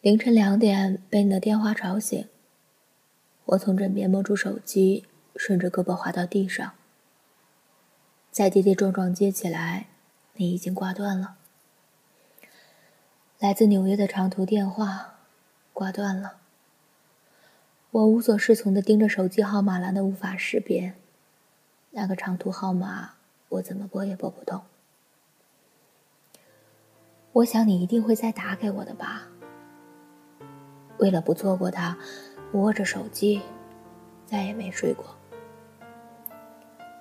凌晨两点被你的电话吵醒，我从枕边摸出手机，顺着胳膊滑到地上，再跌跌撞撞接起来，你已经挂断了。来自纽约的长途电话挂断了，我无所适从的盯着手机号码栏的无法识别，那个长途号码我怎么拨也拨不通。我想你一定会再打给我的吧。为了不错过他，握着手机，再也没睡过。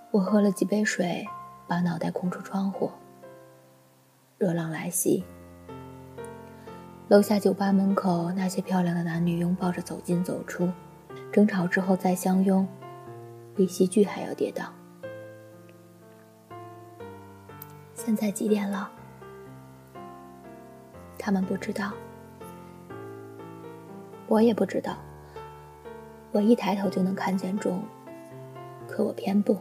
我喝了几杯水，把脑袋空出窗户。热浪来袭，楼下酒吧门口那些漂亮的男女拥抱着走进走出，争吵之后再相拥，比戏剧还要跌宕。现在几点了？他们不知道，我也不知道。我一抬头就能看见钟，可我偏不。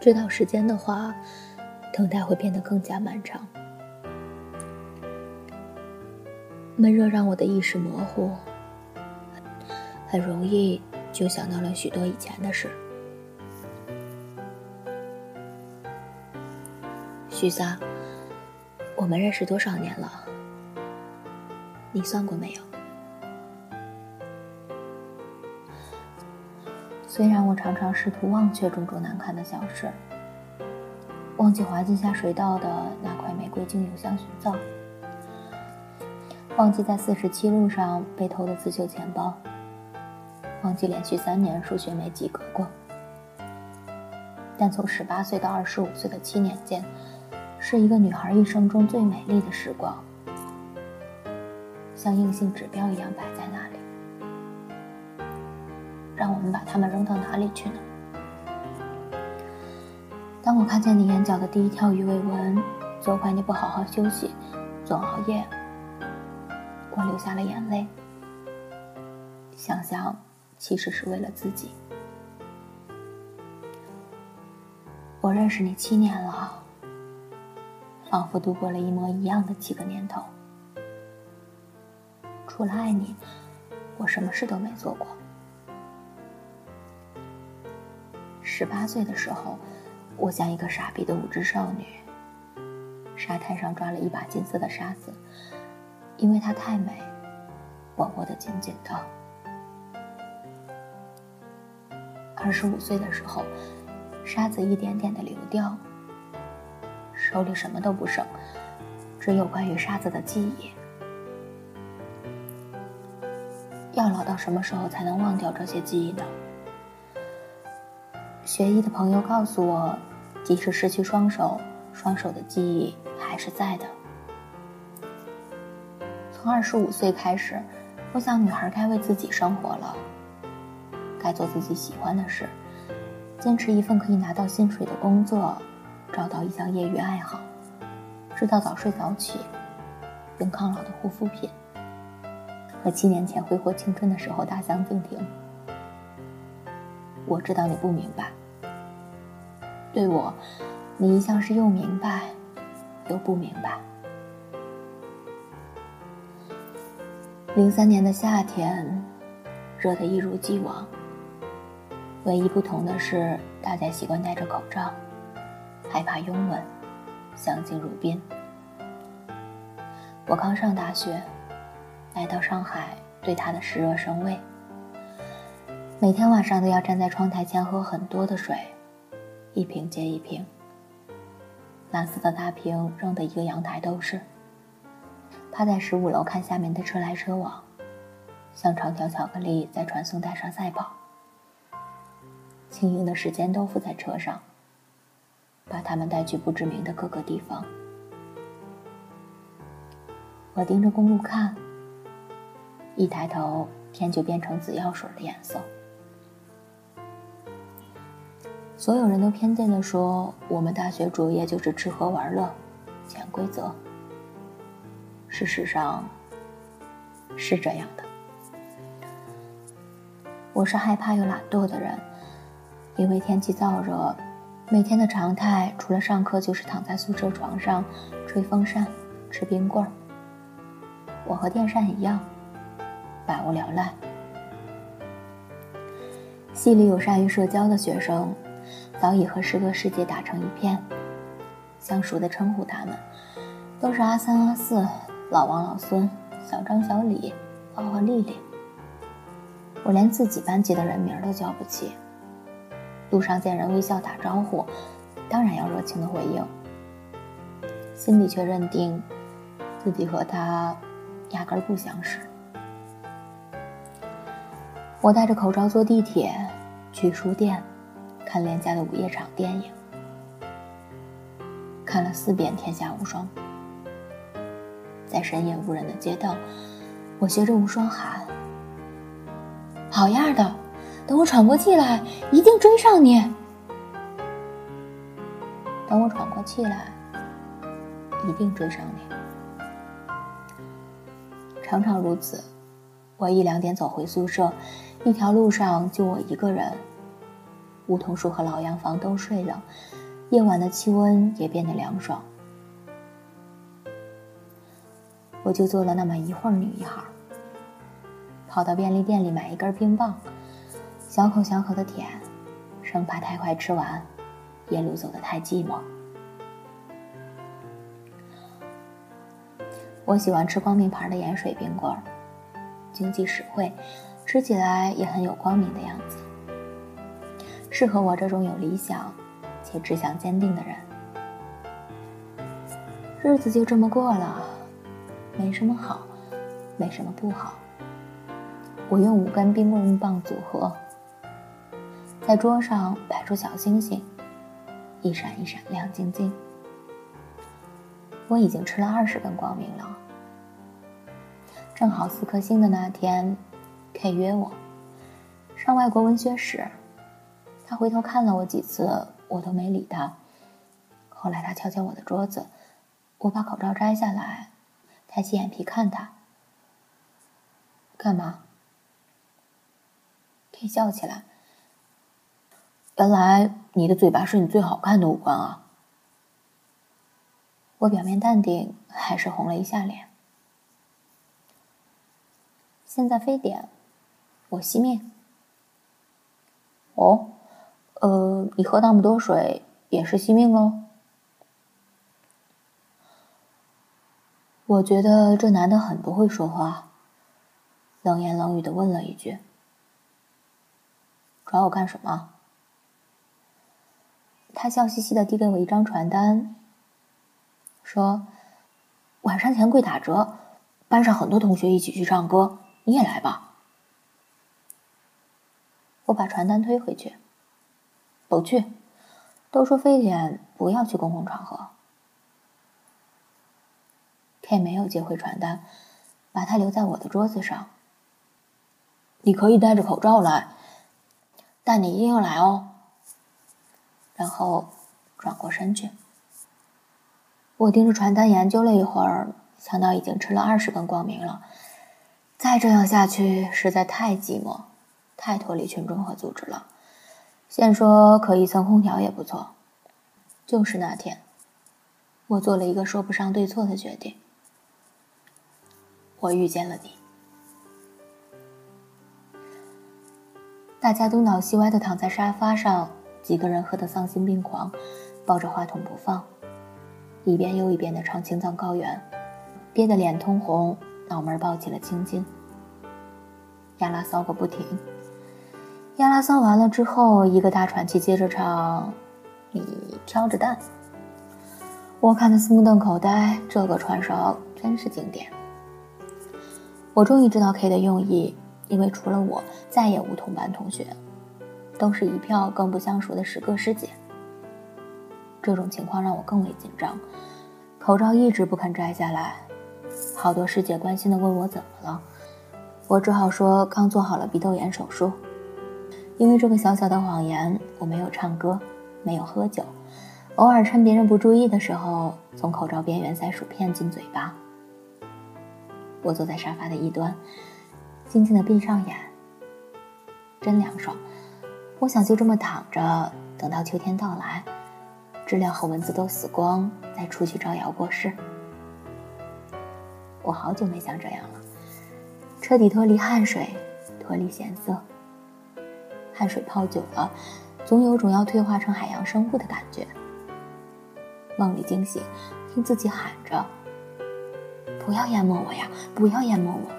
知道时间的话，等待会变得更加漫长。闷热让我的意识模糊，很容易就想到了许多以前的事。许萨。我们认识多少年了？你算过没有？虽然我常常试图忘却种种难堪的小事，忘记滑进下水道的那块玫瑰精油香薰皂，忘记在四十七路上被偷的刺绣钱包，忘记连续三年数学没及格过，但从十八岁到二十五岁的七年间。是一个女孩一生中最美丽的时光，像硬性指标一样摆在那里。让我们把它们扔到哪里去呢？当我看见你眼角的第一条鱼尾纹，责怪你不好好休息，总熬夜，我流下了眼泪。想想，其实是为了自己。我认识你七年了。仿佛度过了一模一样的七个年头，除了爱你，我什么事都没做过。十八岁的时候，我像一个傻逼的无知少女，沙滩上抓了一把金色的沙子，因为它太美，我握得紧紧的。二十五岁的时候，沙子一点点的流掉。手里什么都不剩，只有关于沙子的记忆。要老到什么时候才能忘掉这些记忆呢？学医的朋友告诉我，即使失去双手，双手的记忆还是在的。从二十五岁开始，我想女孩该为自己生活了，该做自己喜欢的事，坚持一份可以拿到薪水的工作。找到一项业余爱好，知道早睡早起，用抗老的护肤品，和七年前挥霍青春的时候大相径庭。我知道你不明白，对我，你一向是又明白又不明白。零三年的夏天，热得一如既往，唯一不同的是，大家习惯戴着口罩。害怕拥吻，相敬如宾。我刚上大学，来到上海，对他的湿热生畏。每天晚上都要站在窗台前喝很多的水，一瓶接一瓶。蓝色的大瓶扔的一个阳台都是。趴在十五楼看下面的车来车往，像长条巧克力在传送带上赛跑。轻盈的时间都附在车上。把他们带去不知名的各个地方。我盯着公路看，一抬头，天就变成紫药水的颜色。所有人都偏见的说，我们大学主业就是吃喝玩乐，潜规则。事实上，是这样的。我是害怕又懒惰的人，因为天气燥热。每天的常态，除了上课，就是躺在宿舍床上吹风扇、吃冰棍儿、我和电扇一样，百无聊赖。系里有善于社交的学生，早已和诗歌世界打成一片，相熟的称呼他们，都是阿三、阿四、老王、老孙、小张、小李、花花、丽丽。我连自己班级的人名都叫不起，路上见人微笑打招呼，当然要热情的回应，心里却认定自己和他压根儿不相识。我戴着口罩坐地铁，去书店，看廉价的午夜场电影，看了四遍《天下无双》。在深夜无人的街道，我学着无双喊：“好样的！等我喘过气来，一定追上你。等我喘过气来，一定追上你。”常常如此，我一两点走回宿舍。一条路上就我一个人，梧桐树和老洋房都睡了，夜晚的气温也变得凉爽。我就坐了那么一会儿，女一号，跑到便利店里买一根冰棒，小口小口的舔，生怕太快吃完，夜路走得太寂寞。我喜欢吃光明牌的盐水冰棍，经济实惠。吃起来也很有光明的样子，适合我这种有理想且志向坚定的人。日子就这么过了，没什么好，没什么不好。我用五根冰棍棒组合，在桌上摆出小星星，一闪一闪亮晶晶。我已经吃了二十根光明了，正好四颗星的那天。K 约我上外国文学史，他回头看了我几次，我都没理他。后来他敲敲我的桌子，我把口罩摘下来，抬起眼皮看他，干嘛？K 笑起来。原来你的嘴巴是你最好看的五官啊！我表面淡定，还是红了一下脸。现在非典。我惜命。哦，呃，你喝那么多水也是惜命喽？我觉得这男的很不会说话，冷言冷语的问了一句：“找我干什么？”他笑嘻嘻的递给我一张传单，说：“晚上钱柜打折，班上很多同学一起去唱歌，你也来吧。”我把传单推回去，不去。都说非典不要去公共场合。K 没有接回传单，把它留在我的桌子上。你可以戴着口罩来，但你一定要来哦。然后转过身去。我盯着传单研究了一会儿，想到已经吃了二十根光明了，再这样下去实在太寂寞。太脱离群众和组织了。先说可以蹭空调也不错。就是那天，我做了一个说不上对错的决定。我遇见了你。大家东倒西歪的躺在沙发上，几个人喝得丧心病狂，抱着话筒不放，一遍又一遍的唱《青藏高原》，憋得脸通红，脑门抱起了青筋，亚拉骚个不停。亚拉桑完了之后，一个大喘气，接着唱：“你挑着担。”我看得目瞪口呆，这个串烧真是经典。我终于知道 K 的用意，因为除了我，再也无同班同学，都是一票更不相熟的师哥师姐。这种情况让我更为紧张，口罩一直不肯摘下来。好多师姐关心的问我怎么了，我只好说刚做好了鼻窦炎手术。因为这个小小的谎言，我没有唱歌，没有喝酒，偶尔趁别人不注意的时候，从口罩边缘塞薯片进嘴巴。我坐在沙发的一端，静静的闭上眼，真凉爽。我想就这么躺着，等到秋天到来，知了和蚊子都死光，再出去招摇过市。我好久没像这样了，彻底脱离汗水，脱离咸涩。汗水泡久了，总有种要退化成海洋生物的感觉。梦里惊醒，听自己喊着：“不要淹没我呀，不要淹没我。”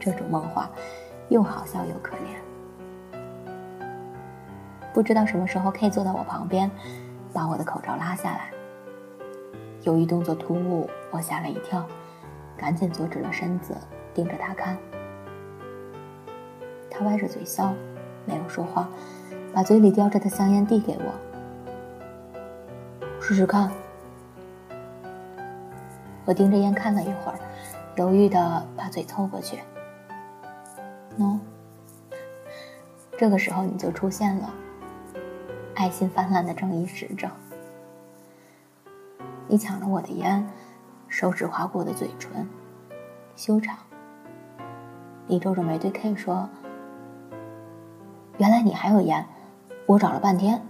这种梦话，又好笑又可怜。不知道什么时候，K 坐到我旁边，把我的口罩拉下来。由于动作突兀，我吓了一跳，赶紧坐直了身子，盯着他看。他歪着嘴笑，没有说话，把嘴里叼着的香烟递给我。试试看。我盯着烟看了一会儿，犹豫的把嘴凑过去。喏，这个时候你就出现了，爱心泛滥的正义使者。你抢了我的烟，手指划过我的嘴唇，修长。你皱着眉对 K 说：“原来你还有烟，我找了半天。”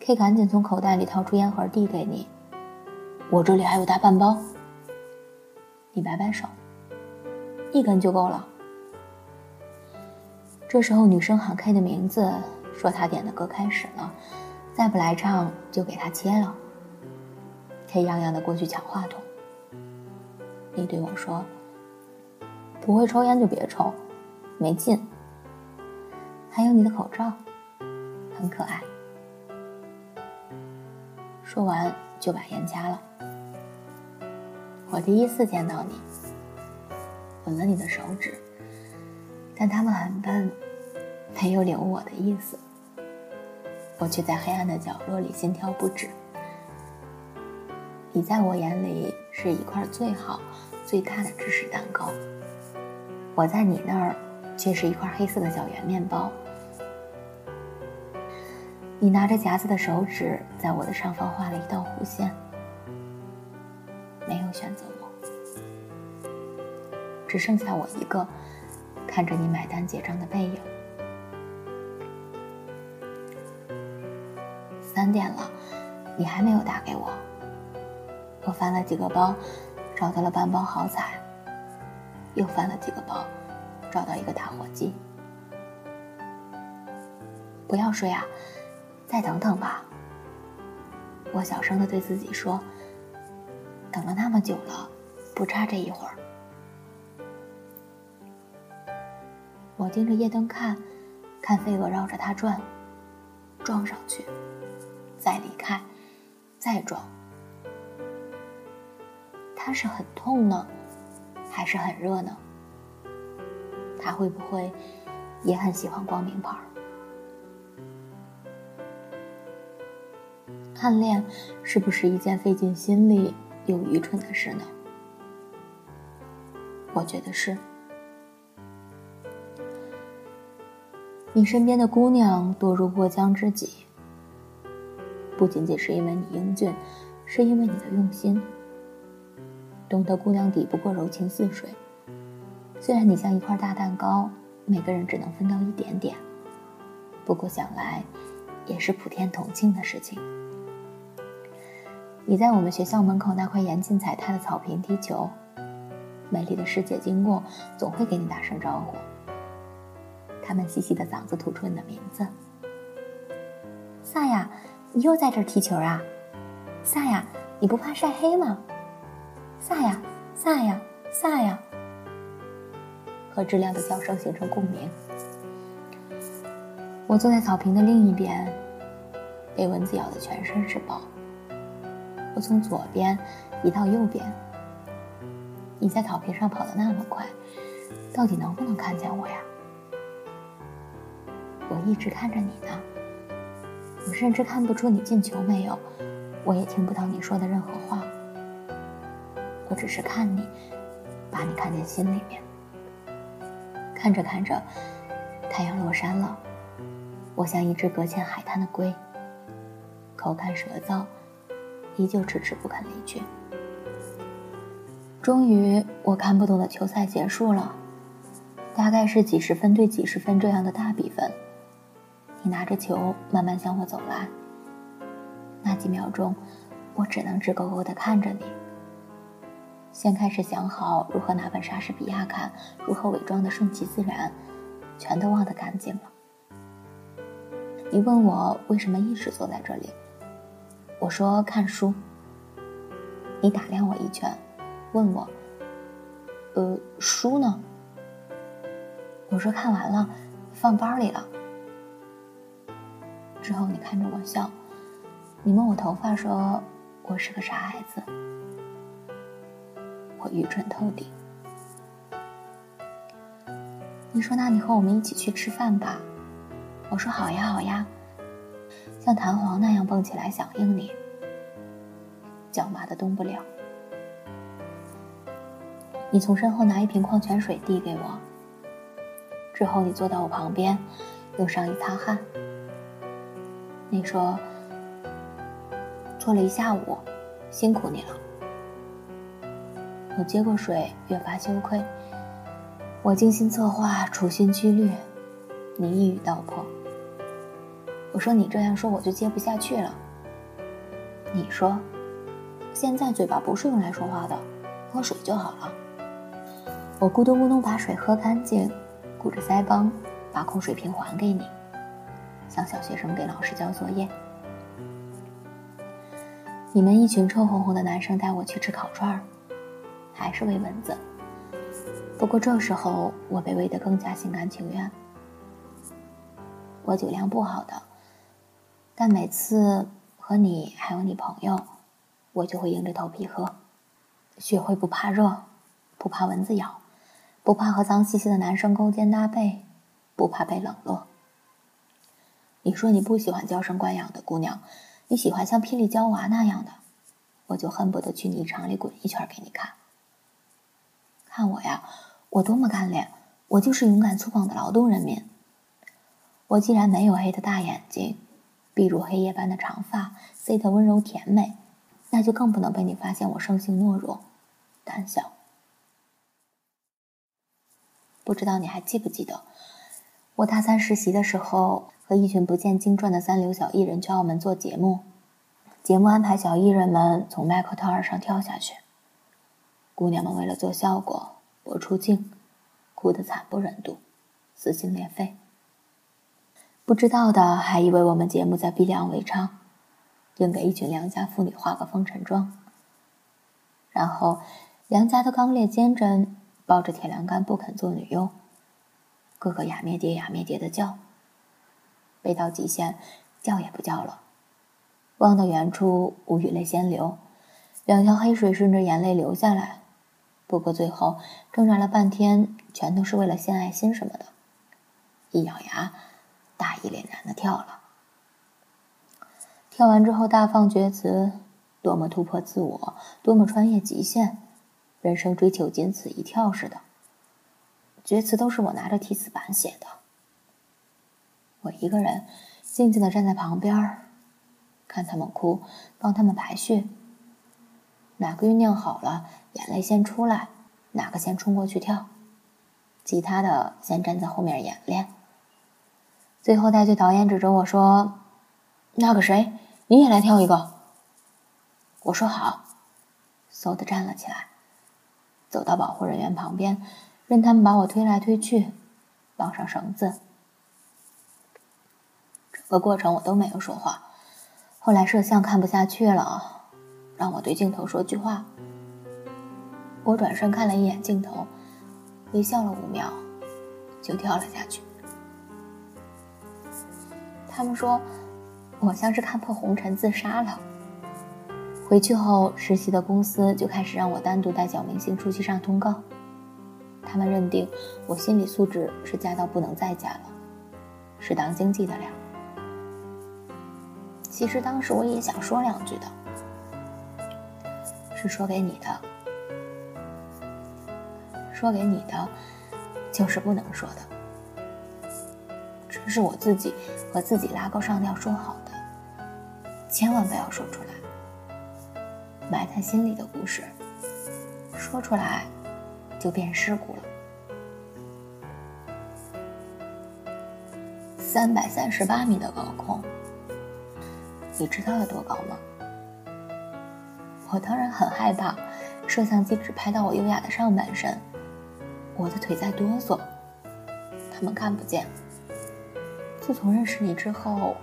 K 赶紧从口袋里掏出烟盒递给你，我这里还有大半包。你摆摆手，一根就够了。这时候女生喊 K 的名字，说他点的歌开始了，再不来唱就给他切了。K 洋洋的过去抢话筒。你对我说：“不会抽烟就别抽，没劲。”还有你的口罩，很可爱。说完就把烟掐了。我第一次见到你，吻了你的手指，但他们很笨，没有领悟我的意思。我却在黑暗的角落里心跳不止。你在我眼里是一块最好、最大的芝士蛋糕，我在你那儿却是一块黑色的小圆面包。你拿着夹子的手指在我的上方画了一道弧线，没有选择我，只剩下我一个看着你买单结账的背影。三点了，你还没有打给我。我翻了几个包，找到了半包好彩，又翻了几个包，找到一个打火机。不要睡啊！再等等吧，我小声的对自己说。等了那么久了，不差这一会儿。我盯着夜灯看，看飞蛾绕着它转，撞上去，再离开，再撞。它是很痛呢，还是很热呢？它会不会也很喜欢光明牌？暗恋是不是一件费尽心力又愚蠢的事呢？我觉得是。你身边的姑娘多如过江之鲫，不仅仅是因为你英俊，是因为你的用心。懂得姑娘抵不过柔情似水，虽然你像一块大蛋糕，每个人只能分到一点点，不过想来也是普天同庆的事情。你在我们学校门口那块严禁踩踏的草坪踢球，美丽的师姐经过总会给你打声招呼。他们细细的嗓子吐出你的名字：“萨亚，你又在这儿踢球啊？萨亚，你不怕晒黑吗？萨亚，萨亚，萨亚。”和知了的叫声形成共鸣。我坐在草坪的另一边，被蚊子咬得全身是包。我从左边移到右边。你在草坪上跑得那么快，到底能不能看见我呀？我一直看着你呢。我甚至看不出你进球没有，我也听不到你说的任何话。我只是看你，把你看进心里面。看着看着，太阳落山了。我像一只搁浅海滩的龟，口干舌燥。依旧迟迟不肯离去。终于，我看不懂的球赛结束了，大概是几十分对几十分这样的大比分。你拿着球慢慢向我走来，那几秒钟，我只能直勾勾的看着你。先开始想好如何拿本莎士比亚看，如何伪装的顺其自然，全都忘得干净了。你问我为什么一直坐在这里，我说看书。你打量我一圈，问我，呃，书呢？我说看完了，放包里了。之后你看着我笑，你摸我头发说我是个傻孩子。我愚蠢透顶。你说那你和我们一起去吃饭吧。我说好呀好呀，像弹簧那样蹦起来响应你，脚麻的动不了。你从身后拿一瓶矿泉水递给我，之后你坐到我旁边，用上衣擦汗。你说坐了一下午，辛苦你了。我接过水，越发羞愧。我精心策划，处心积虑。你一语道破。我说你这样说我就接不下去了。你说，现在嘴巴不是用来说话的，喝水就好了。我咕咚咕咚把水喝干净，鼓着腮帮把空水瓶还给你，像小学生给老师交作业。你们一群臭烘烘的男生带我去吃烤串儿，还是喂蚊子。不过这时候我被喂得更加心甘情愿。我酒量不好的，但每次和你还有你朋友，我就会硬着头皮喝，学会不怕热，不怕蚊子咬，不怕和脏兮兮的男生勾肩搭背，不怕被冷落。你说你不喜欢娇生惯养的姑娘，你喜欢像霹雳娇娃那样的，我就恨不得去泥场里滚一圈给你看。看我呀，我多么干练，我就是勇敢粗犷的劳动人民。我既然没有黑的大眼睛，碧如黑夜般的长发，C 的温柔甜美，那就更不能被你发现我生性懦弱、胆小。不知道你还记不记得，我大三实习的时候，和一群不见经传的三流小艺人去澳门做节目，节目安排小艺人们从麦克特尔上跳下去，姑娘们为了做效果我出镜，哭得惨不忍睹，撕心裂肺。不知道的还以为我们节目在逼良为娼，硬给一群良家妇女化个风尘妆。然后，良家的刚烈坚贞抱着铁栏杆不肯做女佣，个个哑咩爹哑咩爹的叫。背到极限，叫也不叫了。望到远处，无语泪先流，两条黑水顺着眼泪流下来。不过最后挣扎了半天，全都是为了献爱心什么的。一咬牙。一脸男的跳了，跳完之后大放厥词，多么突破自我，多么穿越极限，人生追求仅此一跳似的。厥词都是我拿着提词板写的，我一个人静静的站在旁边看他们哭，帮他们排序。哪个酝酿好了，眼泪先出来，哪个先冲过去跳，其他的先站在后面演练。最后，带队导演指着我说：“那个谁，你也来跳一个。”我说：“好。”嗖的站了起来，走到保护人员旁边，任他们把我推来推去，绑上绳子。整个过程我都没有说话。后来摄像看不下去了，让我对镜头说句话。我转身看了一眼镜头，微笑了五秒，就跳了下去。他们说，我像是看破红尘自杀了。回去后，实习的公司就开始让我单独带小明星出去上通告。他们认定我心理素质是加到不能再加了，是当经济的料。其实当时我也想说两句的，是说给你的，说给你的，就是不能说的。这是我自己和自己拉钩上吊说好的，千万不要说出来。埋在心里的故事，说出来就变事故了。三百三十八米的高空，你知道有多高吗？我当然很害怕，摄像机只拍到我优雅的上半身，我的腿在哆嗦，他们看不见。自从认识你之后，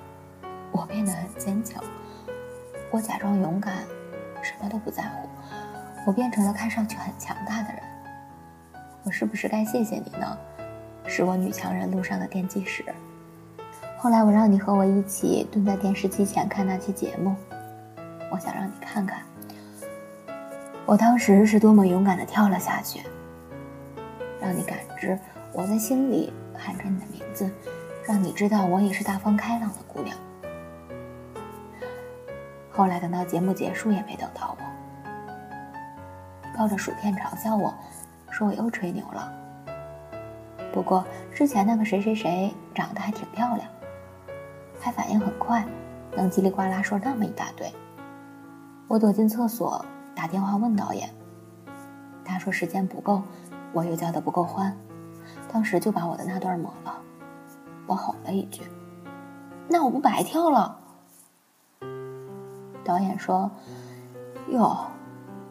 我变得很坚强，我假装勇敢，什么都不在乎，我变成了看上去很强大的人。我是不是该谢谢你呢？是我女强人路上的奠基石。后来我让你和我一起蹲在电视机前看那期节目，我想让你看看，我当时是多么勇敢的跳了下去，让你感知我在心里喊着你的名字，让你知道我也是大方开朗的姑娘。后来等到节目结束也没等到我，抱着薯片嘲笑我，说我又吹牛了。不过之前那个谁谁谁长得还挺漂亮。还反应很快，能叽里呱啦说那么一大堆。我躲进厕所打电话问导演，他说时间不够，我又叫的不够欢，当时就把我的那段抹了。我吼了一句：“那我不白跳了？”导演说：“哟，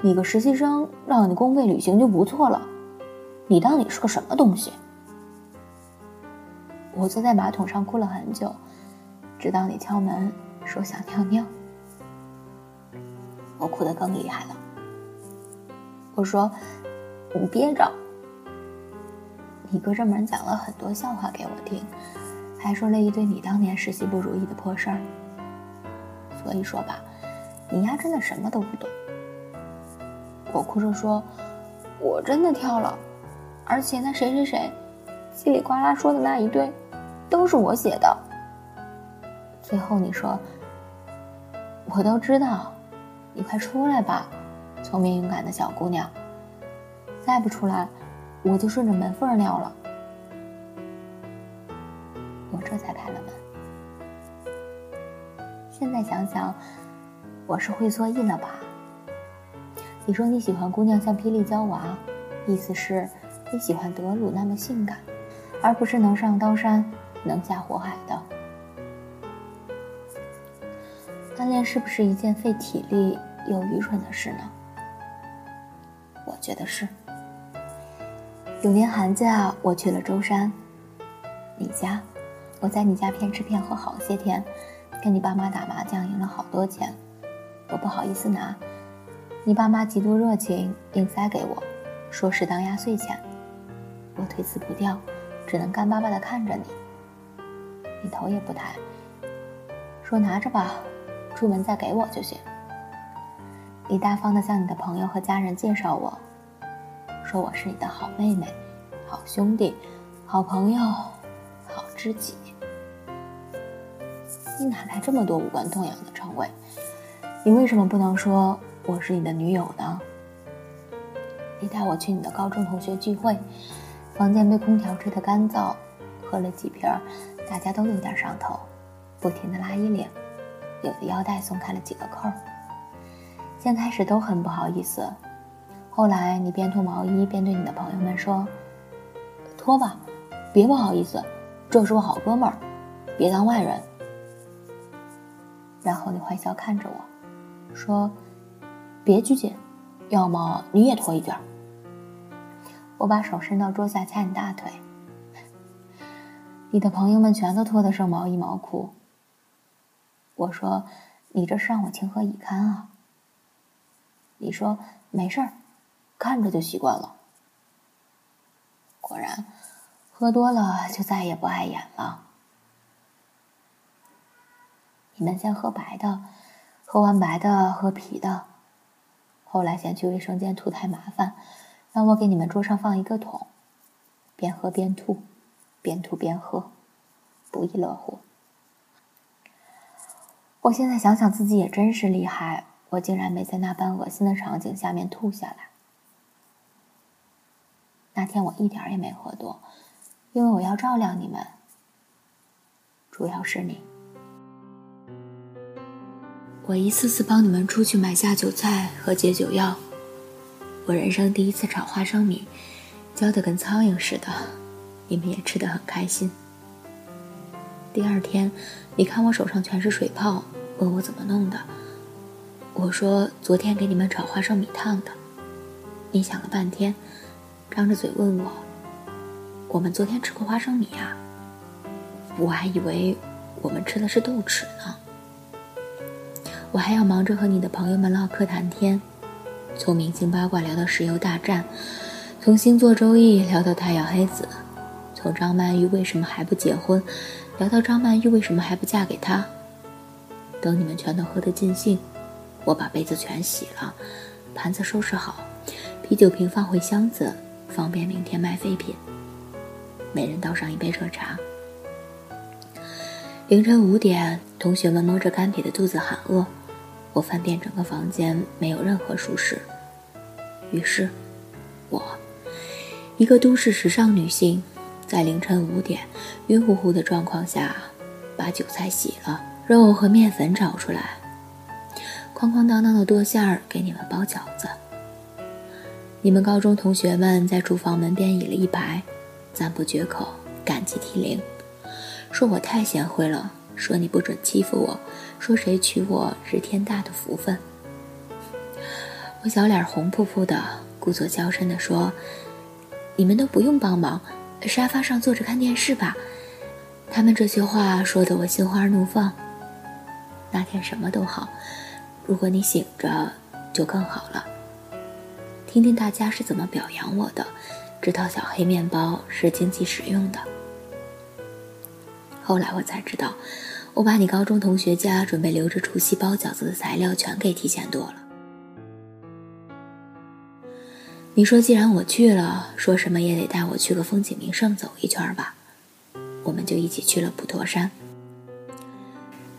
你个实习生，让你公费旅行就不错了，你当你是个什么东西？”我坐在马桶上哭了很久。直到你敲门说想尿尿，我哭得更厉害了。我说你憋着。你隔着门讲了很多笑话给我听，还说了一堆你当年实习不如意的破事儿。所以说吧，你丫真的什么都不懂。我哭着说，我真的跳了，而且那谁谁谁叽里呱啦说的那一堆，都是我写的。最后你说，我都知道，你快出来吧，聪明勇敢的小姑娘。再不出来，我就顺着门缝尿了。这才开了门。现在想想，我是会错意了吧？你说你喜欢姑娘像霹雳娇娃，意思是你喜欢德鲁那么性感，而不是能上刀山能下火海的。暗恋是不是一件费体力又愚蠢的事呢？我觉得是。有年寒假，我去了舟山，你家，我在你家骗吃骗喝好些天，跟你爸妈打麻将赢了好多钱，我不好意思拿，你爸妈极度热情，硬塞给我，说是当压岁钱，我推辞不掉，只能干巴巴的看着你，你头也不抬，说拿着吧。出门再给我就行。你大方的向你的朋友和家人介绍我，说我是你的好妹妹、好兄弟、好朋友、好知己。你哪来这么多无关痛痒的称谓？你为什么不能说我是你的女友呢？你带我去你的高中同学聚会，房间被空调吹得干燥，喝了几瓶，大家都有点上头，不停的拉衣领。有的腰带松开了几个扣，先开始都很不好意思，后来你边脱毛衣边对你的朋友们说：“脱吧，别不好意思，这是我好哥们儿，别当外人。”然后你坏笑看着我，说：“别拘谨，要么你也脱一件。”我把手伸到桌下掐你大腿，你的朋友们全都脱得剩毛衣毛裤。我说：“你这是让我情何以堪啊！”你说：“没事儿，看着就习惯了。”果然，喝多了就再也不碍眼了。你们先喝白的，喝完白的喝啤的，后来嫌去卫生间吐太麻烦，让我给你们桌上放一个桶，边喝边吐，边吐边喝，不亦乐乎。我现在想想自己也真是厉害，我竟然没在那般恶心的场景下面吐下来。那天我一点也没喝多，因为我要照料你们，主要是你。我一次次帮你们出去买下酒菜和解酒药，我人生第一次炒花生米，焦得跟苍蝇似的，你们也吃得很开心。第二天，你看我手上全是水泡，问我怎么弄的，我说昨天给你们炒花生米烫的。你想了半天，张着嘴问我：“我们昨天吃过花生米啊？”我还以为我们吃的是豆豉呢。我还要忙着和你的朋友们唠嗑谈天，从明星八卦聊到石油大战，从星座周易聊到太阳黑子，从张曼玉为什么还不结婚聊到张曼玉为什么还不嫁给他。等你们全都喝得尽兴，我把杯子全洗了，盘子收拾好。啤酒瓶放回箱子，方便明天卖废品。每人倒上一杯热茶。凌晨五点，同学们摸着干瘪的肚子喊饿。我翻遍整个房间，没有任何舒适。于是，我，一个都市时尚女性，在凌晨五点晕乎乎的状况下，把韭菜洗了，肉和面粉找出来，哐哐当当的剁馅儿给你们包饺子。你们高中同学们在厨房门边倚了一排，赞不绝口，感激涕零，说我太贤惠了，说你不准欺负我，说谁娶我是天大的福分。我小脸红扑扑的，故作娇嗔地说：“你们都不用帮忙，沙发上坐着看电视吧。”他们这些话说得我心花怒放。那天什么都好，如果你醒着，就更好了。听听大家是怎么表扬我的，知道小黑面包是经济实用的。后来我才知道，我把你高中同学家准备留着除夕包饺子的材料全给提前剁了。你说既然我去了，说什么也得带我去个风景名胜走一圈吧，我们就一起去了普陀山。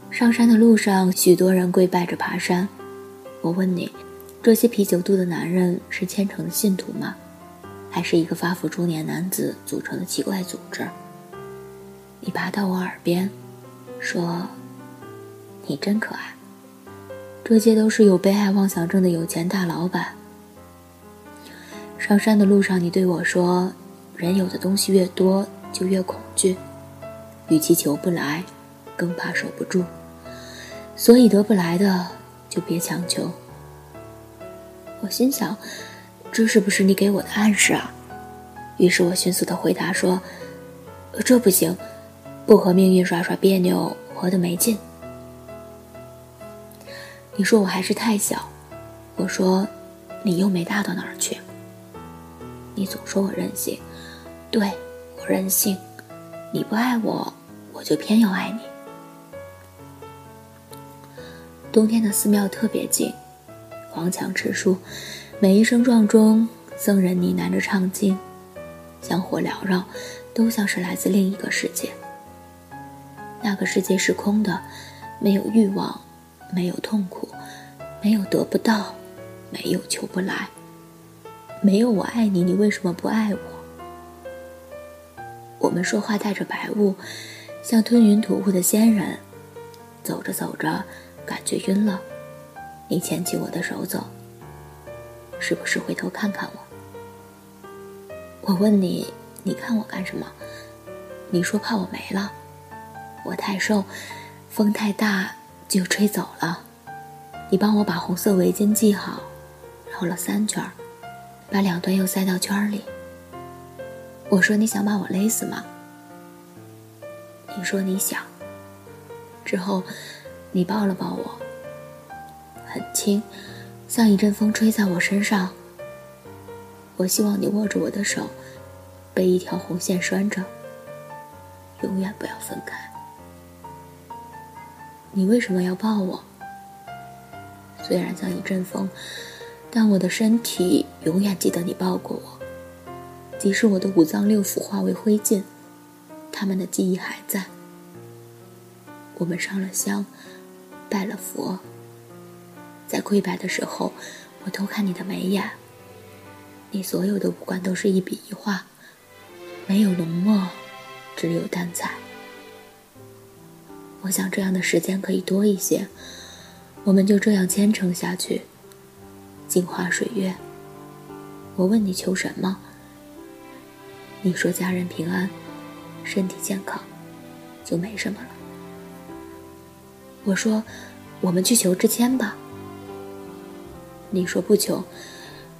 上山的路上，许多人跪拜着爬山。我问你。这些啤酒肚的男人是虔诚的信徒吗？还是一个发福中年男子组成的奇怪组织？你爬到我耳边，说：“你真可爱。”这些都是有被害妄想症的有钱大老板。上山的路上，你对我说：“人有的东西越多，就越恐惧。与其求不来，更怕守不住。所以得不来的，就别强求。”我心想，这是不是你给我的暗示啊？于是我迅速的回答说：“这不行，不和命运耍耍别扭，活得没劲。”你说我还是太小，我说你又没大到哪儿去。你总说我任性，对我任性，你不爱我，我就偏要爱你。冬天的寺庙特别静。黄墙赤树，每一声撞钟，僧人呢喃着唱经，香火缭绕，都像是来自另一个世界。那个世界是空的，没有欲望，没有痛苦，没有得不到，没有求不来，没有我爱你，你为什么不爱我？我们说话带着白雾，像吞云吐雾的仙人，走着走着，感觉晕了。你牵起我的手走，是不是回头看看我？我问你，你看我干什么？你说怕我没了，我太瘦，风太大就吹走了。你帮我把红色围巾系好，绕了三圈，把两端又塞到圈里。我说你想把我勒死吗？你说你想。之后，你抱了抱我。很轻，像一阵风吹在我身上。我希望你握着我的手，被一条红线拴着，永远不要分开。你为什么要抱我？虽然像一阵风，但我的身体永远记得你抱过我。即使我的五脏六腑化为灰烬，他们的记忆还在。我们上了香，拜了佛。在跪拜的时候，我偷看你的眉眼。你所有的五官都是一笔一画，没有浓墨，只有淡彩。我想这样的时间可以多一些，我们就这样虔诚下去，镜花水月。我问你求什么？你说家人平安，身体健康，就没什么了。我说，我们去求支签吧。你说不求，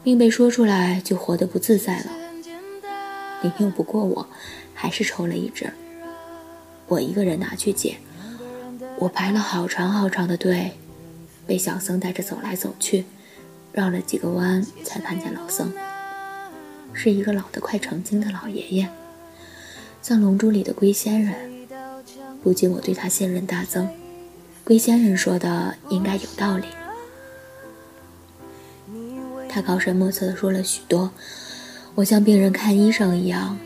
命被说出来就活得不自在了。你拗不过我，还是抽了一支。我一个人拿去解，我排了好长好长的队，被小僧带着走来走去，绕了几个弯才看见老僧，是一个老得快成精的老爷爷，像《龙珠》里的龟仙人，不禁我对他信任大增。龟仙人说的应该有道理。他高深莫测的说了许多，我像病人看医生一样，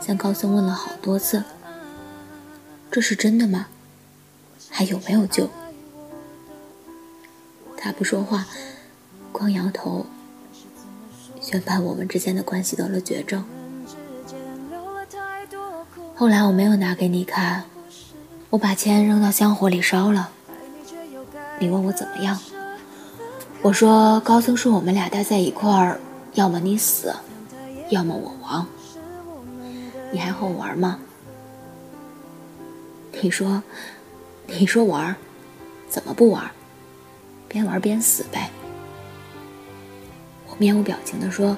向高僧问了好多次。这是真的吗？还有没有救？他不说话，光摇头，宣判我们之间的关系得了绝症。后来我没有拿给你看，我把钱扔到香火里烧了。你问我怎么样？我说高僧说我们俩待在一块儿，要么你死，要么我亡。你还和我玩吗？你说，你说玩，怎么不玩？边玩边死呗。我面无表情地说：“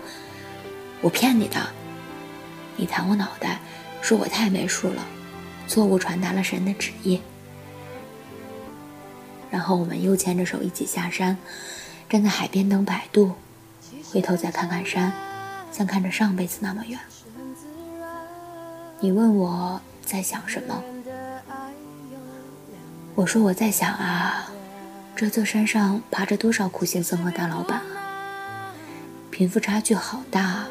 我骗你的。”你弹我脑袋，说我太没数了，错误传达了神的旨意。然后我们又牵着手一起下山，站在海边等摆渡，回头再看看山，像看着上辈子那么远。你问我在想什么？我说我在想啊，这座山上爬着多少苦行僧和大老板啊，贫富差距好大。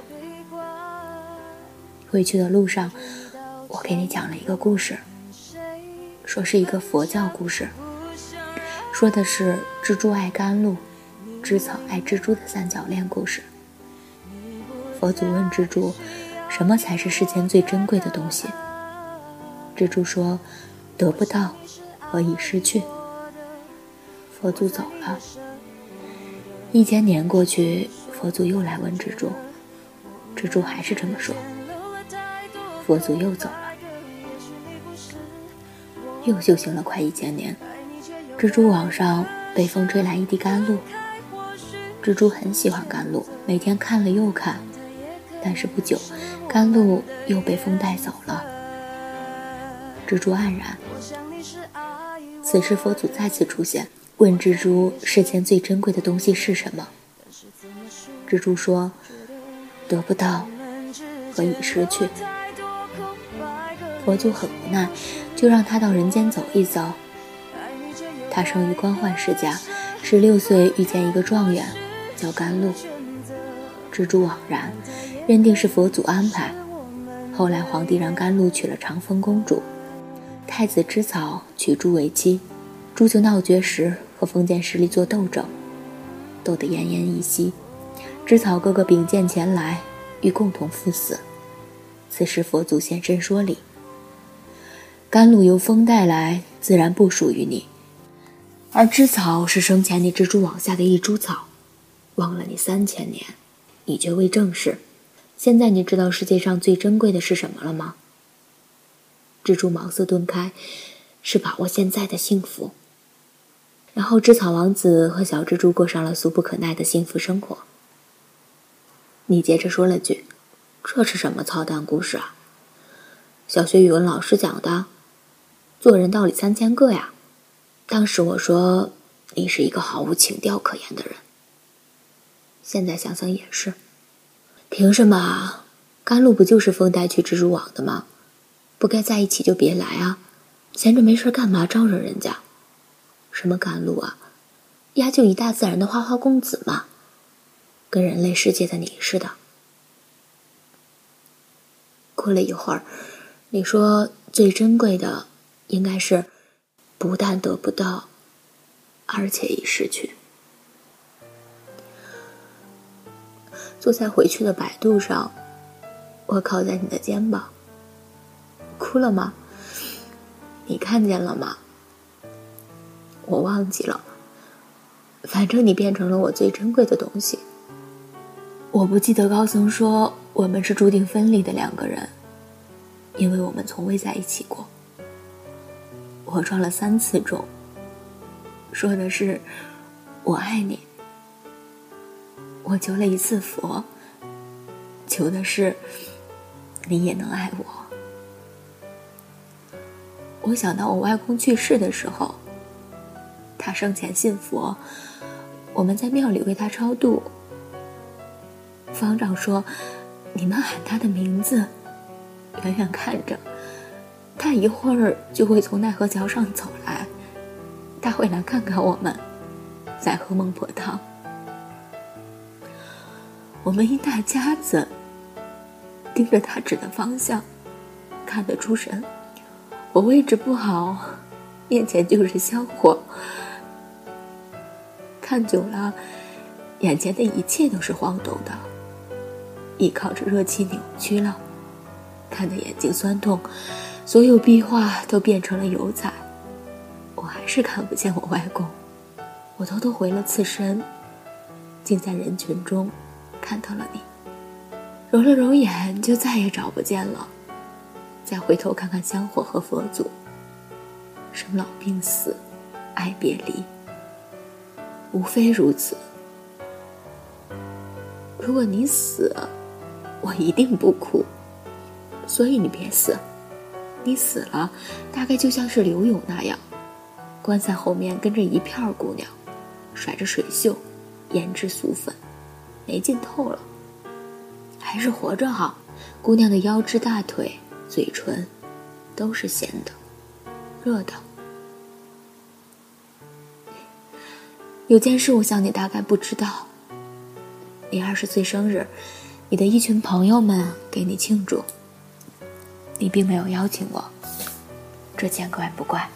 回去的路上，我给你讲了一个故事，说是一个佛教故事，说的是蜘蛛爱甘露，知草爱蜘蛛的三角恋故事。佛祖问蜘蛛，什么才是世间最珍贵的东西？蜘蛛说，得不到。何以失去？佛祖走了，一千年过去，佛祖又来问蜘蛛，蜘蛛还是这么说。佛祖又走了，又修行了快一千年，蜘蛛网上被风吹来一滴甘露。蜘蛛很喜欢甘露，每天看了又看，但是不久，甘露又被风带走了。蜘蛛黯然。此时，佛祖再次出现，问蜘蛛：“世间最珍贵的东西是什么？”蜘蛛说：“得不到，何以失去？”佛祖很无奈，就让他到人间走一遭。他生于官宦世家，十六岁遇见一个状元，叫甘露。蜘蛛惘然，认定是佛祖安排。后来，皇帝让甘露娶了长风公主。太子织草娶朱为妻，朱就闹绝时和封建势力做斗争，斗得奄奄一息。织草哥哥秉剑前来，欲共同赴死。此时佛祖现身说理：甘露由风带来，自然不属于你；而织草是生前你蜘蛛网下的一株草，忘了你三千年，你却未正视。现在你知道世界上最珍贵的是什么了吗？蜘蛛茅塞顿开，是把握现在的幸福。然后，织草王子和小蜘蛛过上了俗不可耐的幸福生活。你接着说了句：“这是什么操蛋故事啊？”小学语文老师讲的，做人道理三千个呀。当时我说你是一个毫无情调可言的人。现在想想也是，凭什么？甘露不就是风带去蜘蛛网的吗？不该在一起就别来啊！闲着没事干嘛招惹人家？什么甘露啊？呀，就一大自然的花花公子嘛，跟人类世界的你似的。过了一会儿，你说最珍贵的应该是不但得不到，而且已失去。坐在回去的摆渡上，我靠在你的肩膀。哭了吗？你看见了吗？我忘记了。反正你变成了我最珍贵的东西。我不记得高僧说我们是注定分离的两个人，因为我们从未在一起过。我撞了三次钟，说的是我爱你，我求了一次佛，求的是你也能爱我。我想到我外公去世的时候，他生前信佛，我们在庙里为他超度。方丈说：“你们喊他的名字，远远看着，他一会儿就会从奈何桥上走来，他会来看看我们，在喝孟婆汤。我们一大家子盯着他指的方向，看得出神。我位置不好，面前就是香火，看久了，眼前的一切都是晃动的。”依靠着热气扭曲了，看得眼睛酸痛，所有壁画都变成了油彩，我还是看不见我外公。我偷偷回了次身，竟在人群中看到了你。揉了揉眼，就再也找不见了。再回头看看香火和佛祖，生老病死，爱别离，无非如此。如果你死，我一定不哭，所以你别死。你死了，大概就像是刘勇那样，棺材后面跟着一片姑娘，甩着水袖，胭脂素粉，没劲透了。还是活着好，姑娘的腰肢、大腿、嘴唇，都是咸的，热的。有件事，我想你大概不知道。你二十岁生日。你的一群朋友们给你庆祝，你并没有邀请我，这见怪不怪，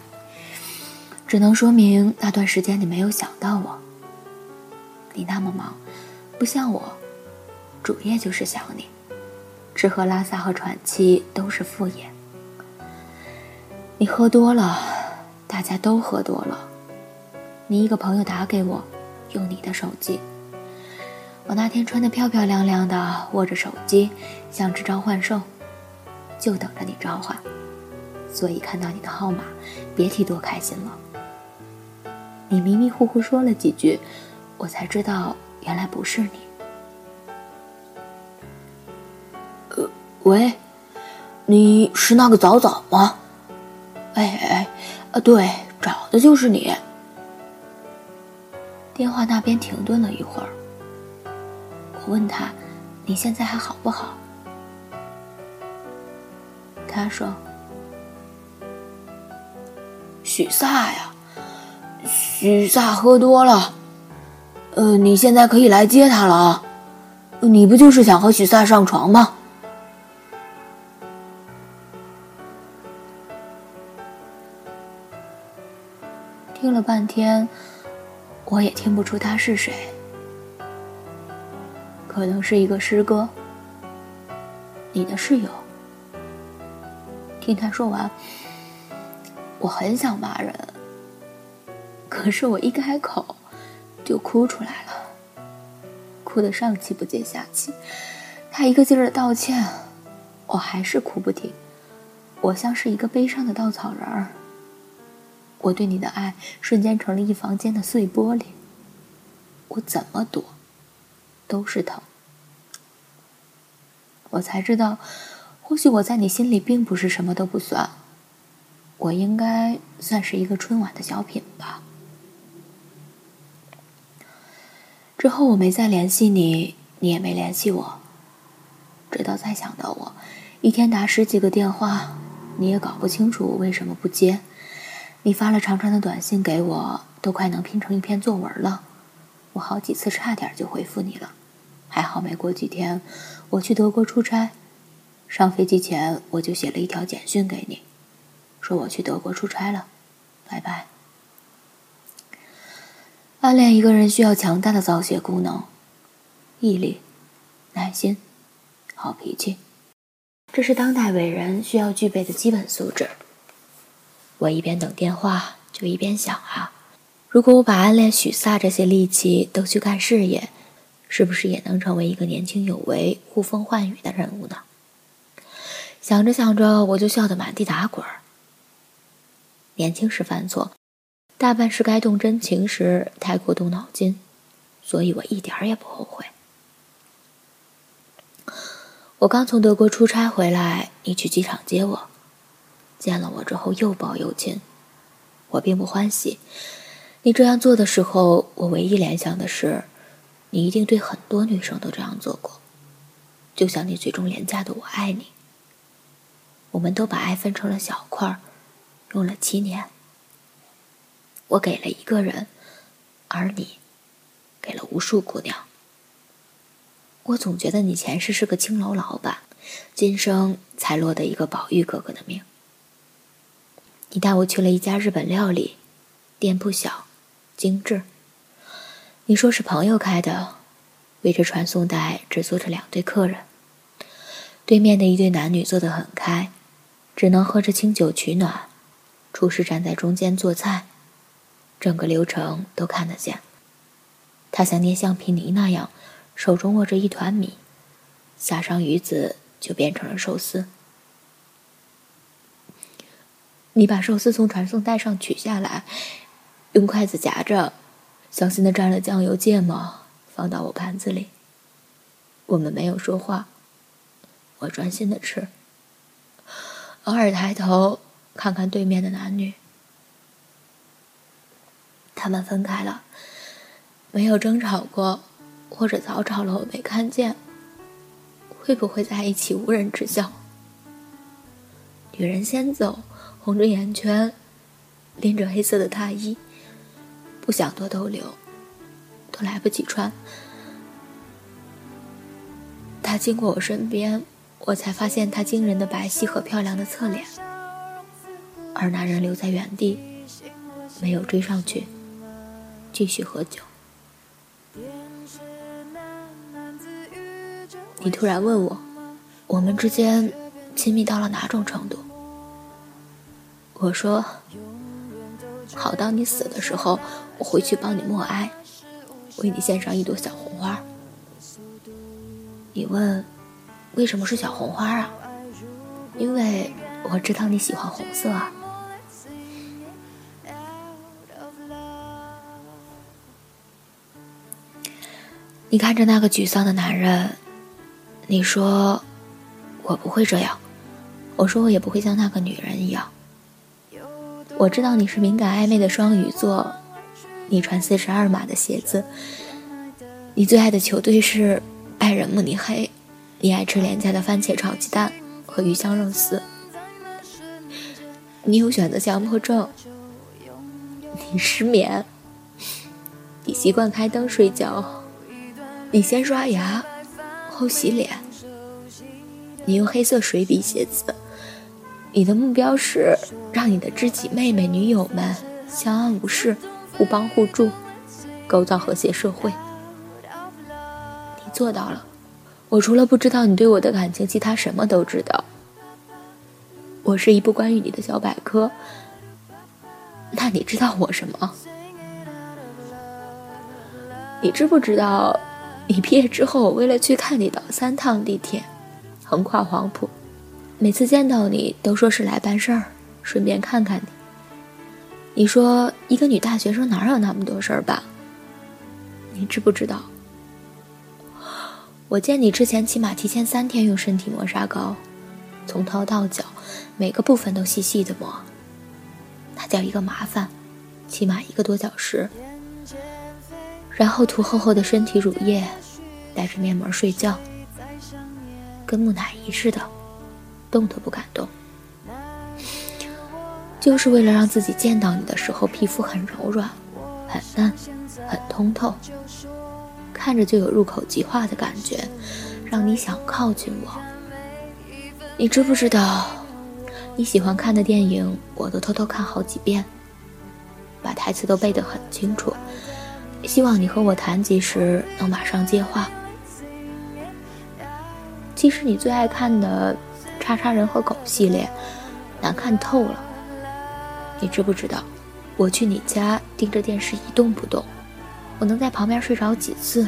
只能说明那段时间你没有想到我。你那么忙，不像我，主业就是想你，吃喝拉撒和喘气都是副业。你喝多了，大家都喝多了，你一个朋友打给我，用你的手机。我那天穿的漂漂亮亮的，握着手机，像只召唤兽，就等着你召唤。所以看到你的号码，别提多开心了。你迷迷糊糊说了几句，我才知道原来不是你。喂，你是那个早早吗？哎哎，啊，对，找的就是你。电话那边停顿了一会儿。我问他：“你现在还好不好？”他说：“许萨呀，许萨喝多了。呃，你现在可以来接他了啊。你不就是想和许萨上床吗？”天，我也听不出他是谁。可能是一个师哥，你的室友。听他说完，我很想骂人，可是我一开口就哭出来了，哭得上气不接下气。他一个劲儿的道歉，我还是哭不停。我像是一个悲伤的稻草人儿。我对你的爱瞬间成了一房间的碎玻璃，我怎么躲？都是疼，我才知道，或许我在你心里并不是什么都不算，我应该算是一个春晚的小品吧。之后我没再联系你，你也没联系我，直到再想到我，一天打十几个电话，你也搞不清楚我为什么不接，你发了长长的短信给我，都快能拼成一篇作文了。我好几次差点就回复你了，还好没过几天，我去德国出差，上飞机前我就写了一条简讯给你，说我去德国出差了，拜拜。暗恋一个人需要强大的造血功能，毅力、耐心、好脾气，这是当代伟人需要具备的基本素质。我一边等电话，就一边想啊。如果我把暗恋许萨这些力气都去干事业，是不是也能成为一个年轻有为、呼风唤雨的人物呢？想着想着，我就笑得满地打滚儿。年轻时犯错，大半是该动真情时太过动脑筋，所以我一点儿也不后悔。我刚从德国出差回来，你去机场接我，见了我之后又抱又亲，我并不欢喜。你这样做的时候，我唯一联想的是，你一定对很多女生都这样做过，就像你嘴中廉价的“我爱你”。我们都把爱分成了小块，用了七年。我给了一个人，而你给了无数姑娘。我总觉得你前世是个青楼老板，今生才落得一个宝玉哥哥的命。你带我去了一家日本料理店，不小，精致。你说是朋友开的，围着传送带只坐着两对客人，对面的一对男女坐得很开，只能喝着清酒取暖。厨师站在中间做菜，整个流程都看得见。他像捏橡皮泥那样。手中握着一团米，撒上鱼子就变成了寿司。你把寿司从传送带上取下来，用筷子夹着，小心的蘸了酱油芥末，放到我盘子里。我们没有说话，我专心的吃，偶尔抬头看看对面的男女，他们分开了，没有争吵过。或者早吵了，我没看见。会不会在一起无人知晓？女人先走，红着眼圈，拎着黑色的大衣，不想多逗留，都来不及穿。他经过我身边，我才发现他惊人的白皙和漂亮的侧脸。而那人留在原地，没有追上去，继续喝酒。你突然问我，我们之间亲密到了哪种程度？我说，好到你死的时候，我回去帮你默哀，为你献上一朵小红花。你问，为什么是小红花啊？因为我知道你喜欢红色啊。你看着那个沮丧的男人。你说，我不会这样。我说，我也不会像那个女人一样。我知道你是敏感暧昧的双鱼座，你穿四十二码的鞋子，你最爱的球队是拜仁慕尼黑，你爱吃廉价的番茄炒鸡蛋和鱼香肉丝，你有选择强迫症，你失眠，你习惯开灯睡觉，你先刷牙。后洗脸，你用黑色水笔写字，你的目标是让你的知己妹妹、女友们相安无事，互帮互助，构造和谐社会。你做到了，我除了不知道你对我的感情，其他什么都知道。我是一部关于你的小百科，那你知道我什么？你知不知道？你毕业之后，我为了去看你，倒三趟地铁，横跨黄埔。每次见到你，都说是来办事儿，顺便看看你。你说一个女大学生哪有那么多事儿办？你知不知道？我见你之前，起码提前三天用身体磨砂膏，从头到脚每个部分都细细的磨，那叫一个麻烦，起码一个多小时。然后涂厚厚的身体乳液，带着面膜睡觉，跟木乃伊似的，动都不敢动，就是为了让自己见到你的时候皮肤很柔软、很嫩、很通透，看着就有入口即化的感觉，让你想靠近我。你知不知道，你喜欢看的电影我都偷偷看好几遍，把台词都背得很清楚。希望你和我谈及时能马上接话。其实你最爱看的《叉叉人和狗》系列，难看透了。你知不知道，我去你家盯着电视一动不动，我能在旁边睡着几次，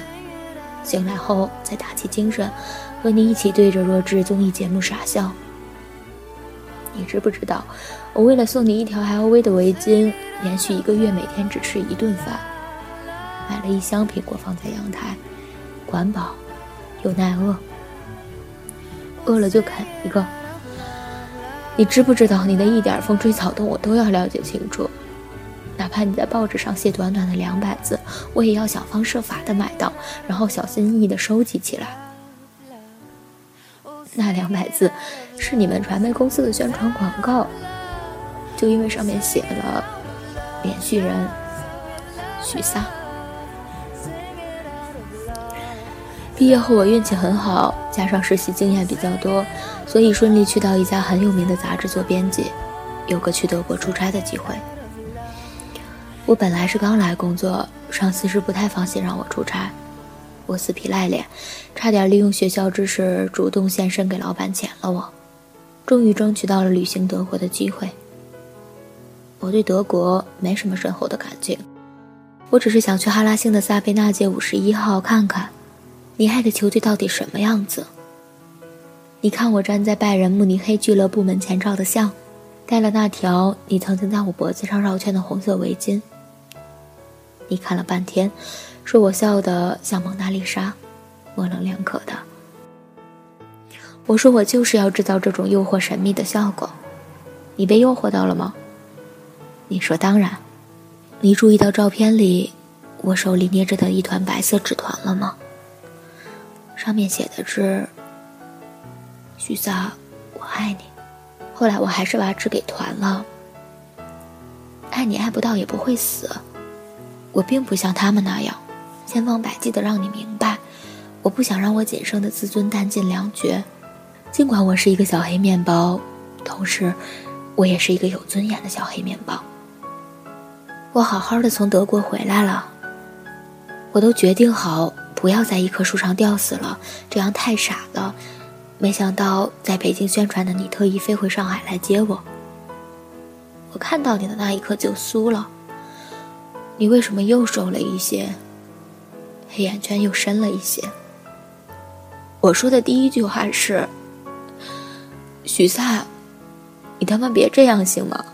醒来后再打起精神，和你一起对着弱智综艺节目傻笑。你知不知道，我为了送你一条 LV 的围巾，连续一个月每天只吃一顿饭。买了一箱苹果放在阳台，管饱又耐饿。饿了就啃一个。你知不知道，你的一点风吹草动我都要了解清楚，哪怕你在报纸上写短短的两百字，我也要想方设法的买到，然后小心翼翼的收集起来。那两百字是你们传媒公司的宣传广告，就因为上面写了连续人许萨。毕业后我运气很好，加上实习经验比较多，所以顺利去到一家很有名的杂志做编辑，有个去德国出差的机会。我本来是刚来工作，上司是不太放心让我出差，我死皮赖脸，差点利用学校知识主动献身给老板遣了我，终于争取到了旅行德国的机会。我对德国没什么深厚的感情，我只是想去哈拉星的萨贝纳街五十一号看看。你爱的球队到底什么样子？你看我站在拜仁慕尼黑俱乐部门前照的相，戴了那条你曾经在我脖子上绕圈的红色围巾。你看了半天，说我笑得像蒙娜丽莎，模棱两可的。我说我就是要制造这种诱惑神秘的效果。你被诱惑到了吗？你说当然。你注意到照片里我手里捏着的一团白色纸团了吗？上面写的是：“许萨，我爱你。”后来我还是把纸给团了。爱你爱不到也不会死。我并不像他们那样，千方百计的让你明白。我不想让我仅剩的自尊弹尽粮绝。尽管我是一个小黑面包，同时，我也是一个有尊严的小黑面包。我好好的从德国回来了。我都决定好。不要在一棵树上吊死了，这样太傻了。没想到在北京宣传的你特意飞回上海来接我。我看到你的那一刻就酥了。你为什么又瘦了一些？黑眼圈又深了一些。我说的第一句话是：“许萨，你他妈别这样行吗？”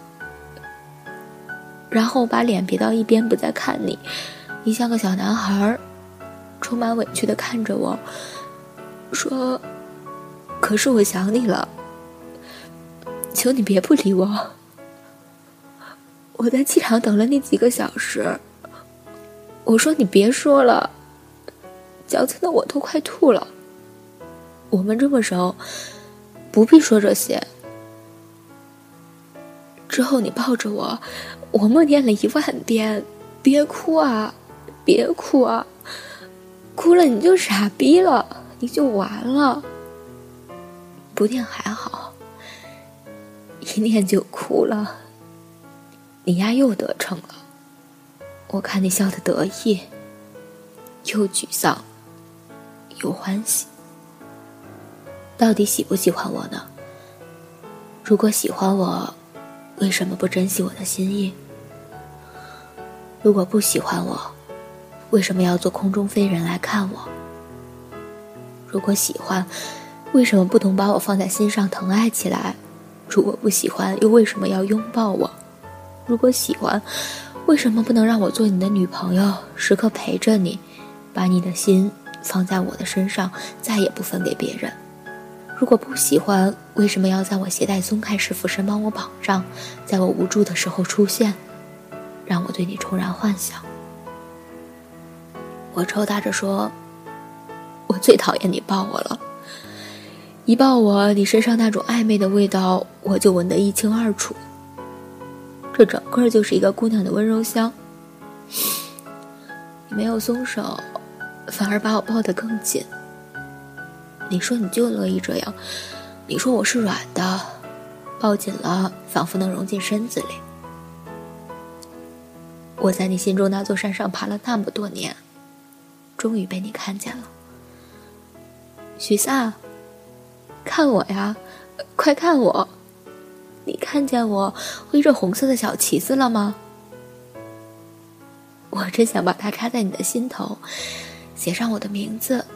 然后把脸别到一边，不再看你。你像个小男孩儿。充满委屈的看着我，说：“可是我想你了，求你别不理我。我在机场等了你几个小时。”我说：“你别说了，矫情的我都快吐了。我们这么熟，不必说这些。”之后你抱着我，我默念了一万遍：“别哭啊，别哭啊。”哭了你就傻逼了，你就完了。不念还好，一念就哭了。你丫又得逞了，我看你笑得得意，又沮丧，又欢喜。到底喜不喜欢我呢？如果喜欢我，为什么不珍惜我的心意？如果不喜欢我？为什么要做空中飞人来看我？如果喜欢，为什么不能把我放在心上疼爱起来？如果不喜欢，又为什么要拥抱我？如果喜欢，为什么不能让我做你的女朋友，时刻陪着你，把你的心放在我的身上，再也不分给别人？如果不喜欢，为什么要在我鞋带松开时俯身帮我绑上，在我无助的时候出现，让我对你重燃幻想？我抽打着说：“我最讨厌你抱我了，一抱我，你身上那种暧昧的味道，我就闻得一清二楚。这整个就是一个姑娘的温柔乡。你没有松手，反而把我抱得更紧。你说你就乐意这样，你说我是软的，抱紧了仿佛能融进身子里。我在你心中那座山上爬了那么多年。”终于被你看见了，许萨，看我呀，快看我！你看见我挥着红色的小旗子了吗？我真想把它插在你的心头，写上我的名字。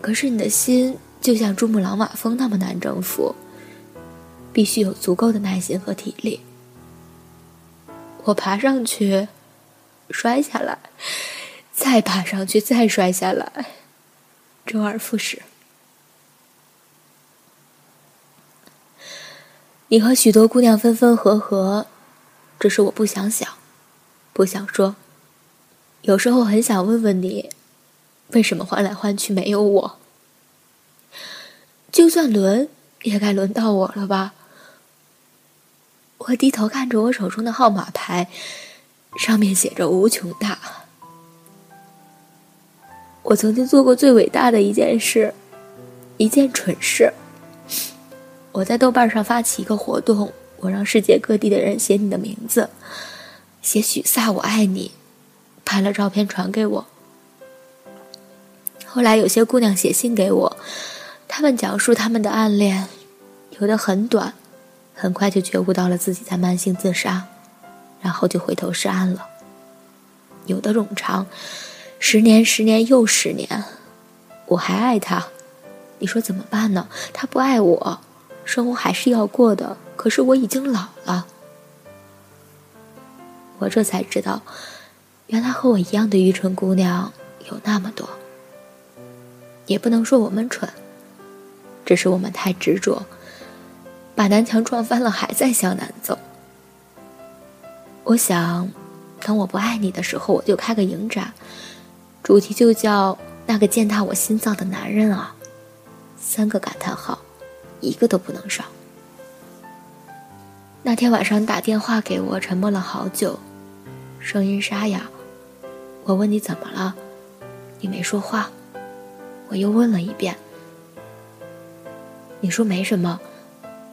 可是你的心就像珠穆朗玛峰那么难征服，必须有足够的耐心和体力。我爬上去，摔下来。再爬上去，再摔下来，周而复始。你和许多姑娘分分合合，只是我不想想，不想说。有时候很想问问你，为什么换来换去没有我？就算轮，也该轮到我了吧？我低头看着我手中的号码牌，上面写着“无穷大”。我曾经做过最伟大的一件事，一件蠢事。我在豆瓣上发起一个活动，我让世界各地的人写你的名字，写许萨我爱你，拍了照片传给我。后来有些姑娘写信给我，她们讲述他们的暗恋，有的很短，很快就觉悟到了自己在慢性自杀，然后就回头是岸了；有的冗长，十年十年又十年，我还爱他，你说怎么办呢？他不爱我。生活还是要过的，可是我已经老了。我这才知道，原来和我一样的愚蠢姑娘有那么多。也不能说我们蠢，只是我们太执着，把南墙撞翻了还在向南走。我想，等我不爱你的时候，我就开个影展，主题就叫“那个践踏我心脏的男人啊”，三个感叹号。一个都不能少。那天晚上打电话给我，沉默了好久，声音沙哑。我问你怎么了，你没说话。我又问了一遍，你说没什么。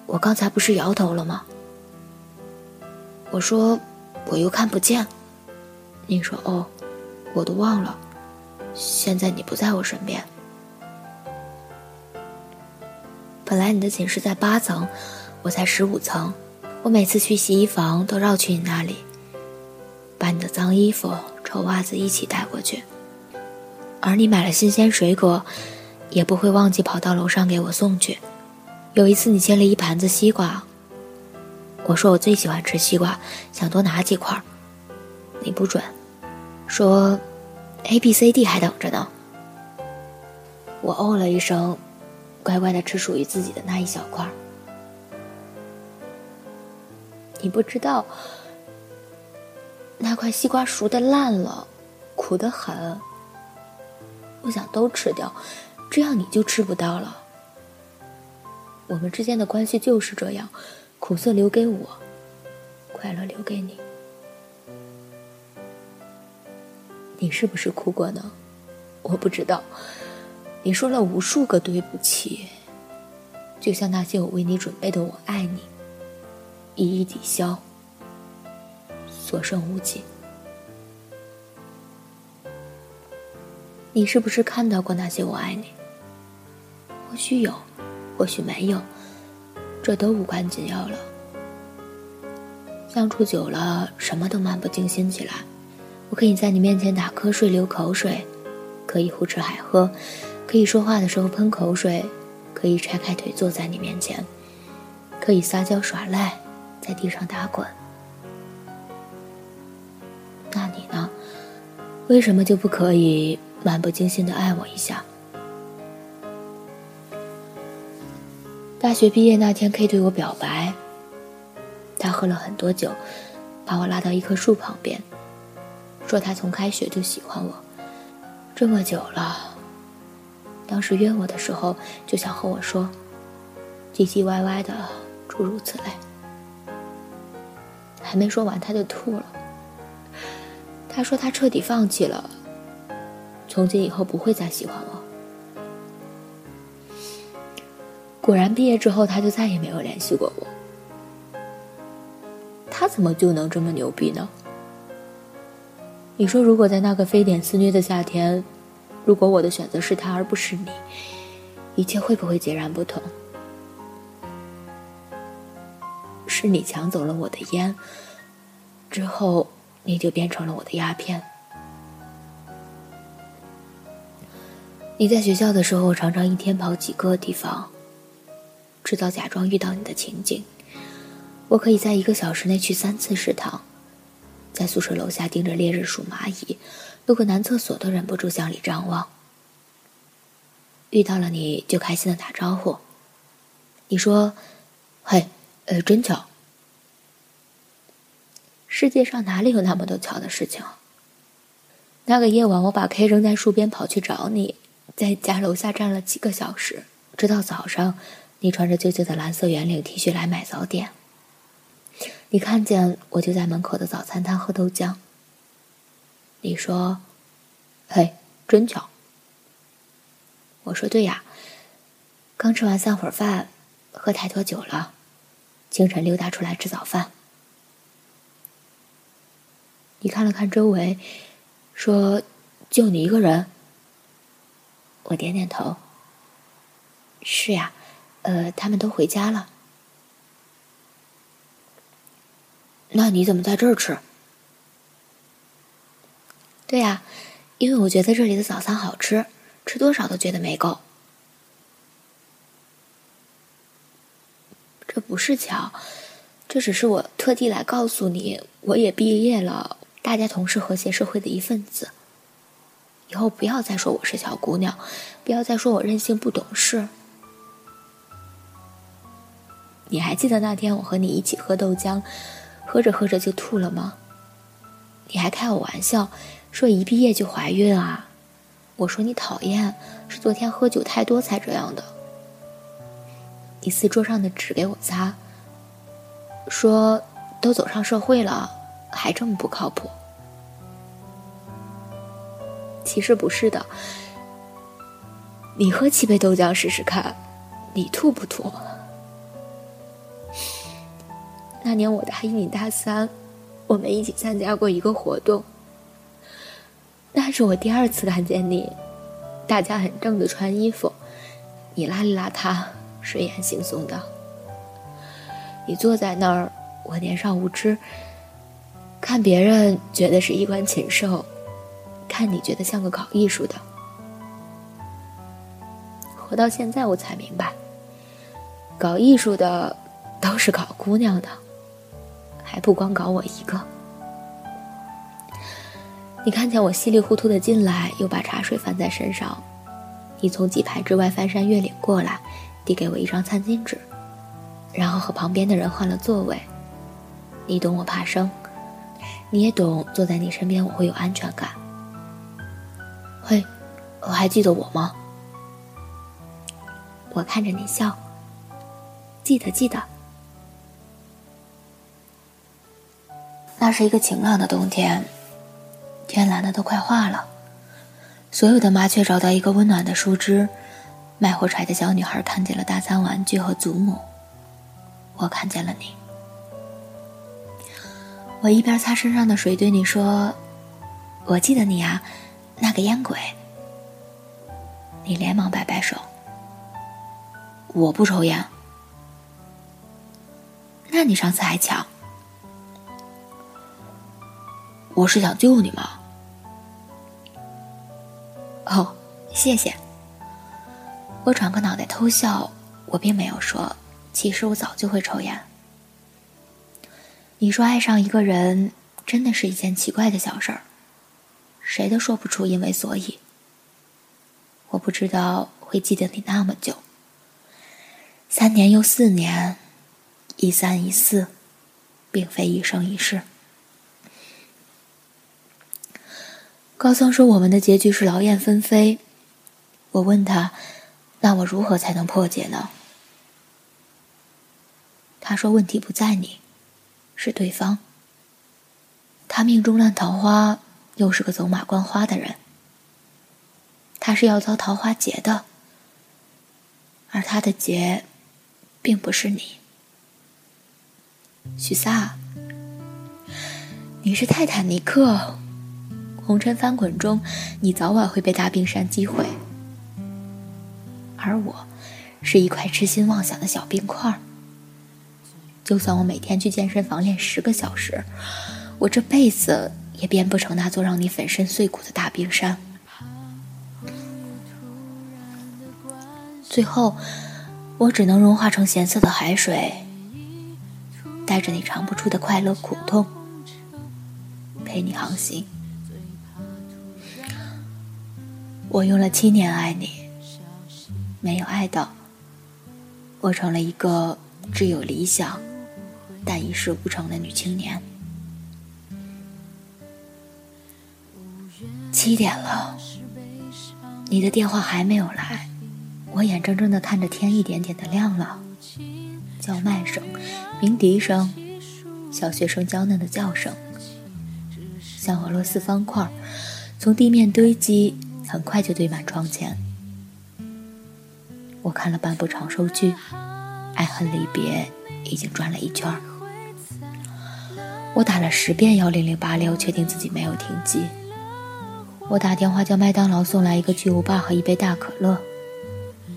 我刚才不是摇头了吗？我说我又看不见。你说哦，我都忘了。现在你不在我身边。本来你的寝室在八层，我在十五层。我每次去洗衣房都绕去你那里，把你的脏衣服、臭袜子一起带过去。而你买了新鲜水果，也不会忘记跑到楼上给我送去。有一次你切了一盘子西瓜，我说我最喜欢吃西瓜，想多拿几块。你不准，说 A、B、C、D 还等着呢。我哦了一声。乖乖的吃属于自己的那一小块你不知道，那块西瓜熟的烂了，苦的很。我想都吃掉，这样你就吃不到了。我们之间的关系就是这样，苦涩留给我，快乐留给你。你是不是哭过呢？我不知道。你说了无数个对不起，就像那些我为你准备的“我爱你”，一一抵消，所剩无几。你是不是看到过那些“我爱你”？或许有，或许没有，这都无关紧要了。相处久了，什么都漫不经心起来。我可以在你面前打瞌睡、流口水，可以胡吃海喝。可以说话的时候喷口水，可以拆开腿坐在你面前，可以撒娇耍赖，在地上打滚。那你呢？为什么就不可以漫不经心的爱我一下？大学毕业那天，K 对我表白。他喝了很多酒，把我拉到一棵树旁边，说他从开学就喜欢我，这么久了。当时约我的时候，就想和我说，唧唧歪歪的诸如此类。还没说完，他就吐了。他说他彻底放弃了，从今以后不会再喜欢我。果然，毕业之后他就再也没有联系过我。他怎么就能这么牛逼呢？你说，如果在那个非典肆虐的夏天。如果我的选择是他而不是你，一切会不会截然不同？是你抢走了我的烟，之后你就变成了我的鸦片。你在学校的时候，常常一天跑几个地方，制造假装遇到你的情景。我可以在一个小时内去三次食堂，在宿舍楼下盯着烈日数蚂蚁。路过男厕所都忍不住向里张望。遇到了你就开心的打招呼。你说：“嘿，呃，真巧。世界上哪里有那么多巧的事情？那个夜晚，我把 K 扔在树边，跑去找你，在家楼下站了几个小时，直到早上，你穿着旧旧的蓝色圆领 T 恤来买早点。你看见我就在门口的早餐摊喝豆浆。你说：“嘿，真巧。”我说：“对呀，刚吃完散伙饭，喝太多酒了，清晨溜达出来吃早饭。”你看了看周围，说：“就你一个人。”我点点头。是呀，呃，他们都回家了。那你怎么在这儿吃？对呀，因为我觉得这里的早餐好吃，吃多少都觉得没够。这不是巧，这只是我特地来告诉你，我也毕业了，大家同是和谐社会的一份子。以后不要再说我是小姑娘，不要再说我任性不懂事。你还记得那天我和你一起喝豆浆？喝着喝着就吐了吗？你还开我玩笑，说一毕业就怀孕啊？我说你讨厌，是昨天喝酒太多才这样的。你撕桌上的纸给我擦，说都走上社会了，还这么不靠谱。其实不是的，你喝七杯豆浆试试看，你吐不吐？那年我大一，你大三，我们一起参加过一个活动。那是我第二次看见你，大家很正的穿衣服，你邋里邋遢、睡眼惺忪的。你坐在那儿，我年少无知，看别人觉得是衣冠禽兽，看你觉得像个搞艺术的。活到现在，我才明白，搞艺术的都是搞姑娘的。还不光搞我一个，你看见我稀里糊涂的进来，又把茶水翻在身上，你从几排之外翻山越岭过来，递给我一张餐巾纸，然后和旁边的人换了座位。你懂我怕生，你也懂坐在你身边我会有安全感。嘿，我还记得我吗？我看着你笑，记得记得。那是一个晴朗的冬天，天蓝的都快化了。所有的麻雀找到一个温暖的树枝，卖火柴的小女孩看见了大餐玩具和祖母，我看见了你。我一边擦身上的水，对你说：“我记得你啊，那个烟鬼。”你连忙摆摆手：“我不抽烟。”那你上次还抢。我是想救你嘛。哦，谢谢。我转个脑袋偷笑，我并没有说，其实我早就会抽烟。你说爱上一个人真的是一件奇怪的小事儿，谁都说不出因为所以。我不知道会记得你那么久，三年又四年，一三一四，并非一生一世。高僧说：“我们的结局是劳燕分飞。”我问他：“那我如何才能破解呢？”他说：“问题不在你，是对方。他命中烂桃花，又是个走马观花的人。他是要遭桃花劫的，而他的劫，并不是你。许萨，你是泰坦尼克。”红尘翻滚中，你早晚会被大冰山击毁，而我，是一块痴心妄想的小冰块。就算我每天去健身房练十个小时，我这辈子也变不成那座让你粉身碎骨的大冰山。最后，我只能融化成咸涩的海水，带着你尝不出的快乐苦痛，陪你航行。我用了七年爱你，没有爱到，我成了一个只有理想但一事无成的女青年。七点了，你的电话还没有来，我眼睁睁的看着天一点点的亮了。叫卖声、鸣笛声、小学生娇嫩的叫声，像俄罗斯方块，从地面堆积，很快就堆满窗前。我看了半部长寿剧，爱恨离别已经转了一圈。我打了十遍幺零零八六，确定自己没有停机。我打电话叫麦当劳送来一个巨无霸和一杯大可乐，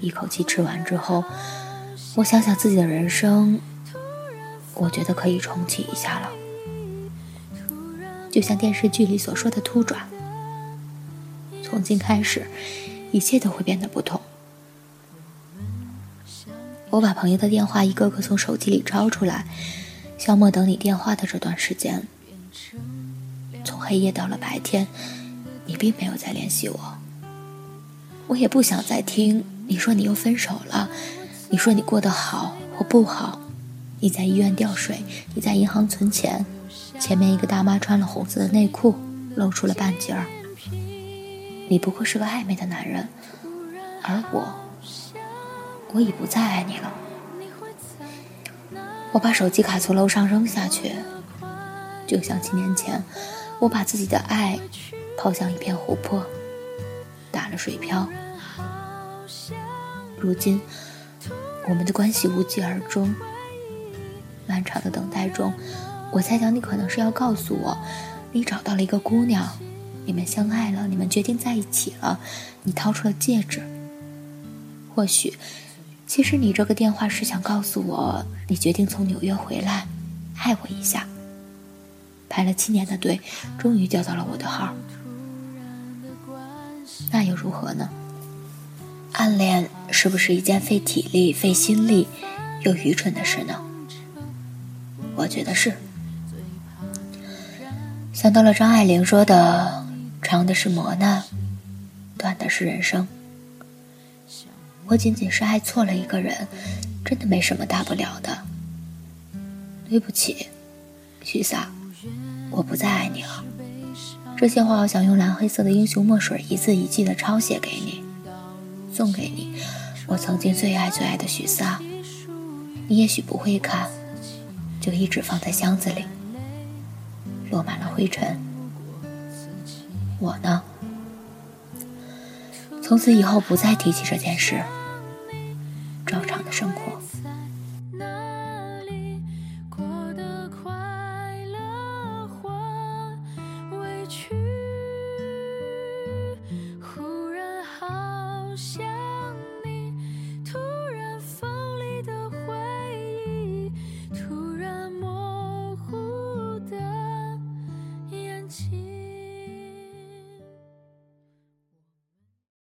一口气吃完之后，我想想自己的人生，我觉得可以重启一下了。就像电视剧里所说的“突转”，从今开始，一切都会变得不同。我把朋友的电话一个个从手机里抄出来，消磨等你电话的这段时间，从黑夜到了白天。你并没有再联系我，我也不想再听你说你又分手了，你说你过得好或不好，你在医院吊水，你在银行存钱，前面一个大妈穿了红色的内裤，露出了半截儿。你不过是个暧昧的男人，而我，我已不再爱你了。我把手机卡从楼上扔下去，就像七年前，我把自己的爱。抛向一片湖泊，打了水漂。如今，我们的关系无疾而终。漫长的等待中，我猜想你可能是要告诉我，你找到了一个姑娘，你们相爱了，你们决定在一起了，你掏出了戒指。或许，其实你这个电话是想告诉我，你决定从纽约回来，爱我一下。排了七年的队，终于叫到了我的号。那又如何呢？暗恋是不是一件费体力、费心力又愚蠢的事呢？我觉得是。想到了张爱玲说的：“长的是磨难，短的是人生。”我仅仅是爱错了一个人，真的没什么大不了的。对不起，许萨，我不再爱你了。这些话我想用蓝黑色的英雄墨水一字一句的抄写给你，送给你，我曾经最爱最爱的许萨。你也许不会看，就一直放在箱子里，落满了灰尘。我呢，从此以后不再提起这件事，照常的生活。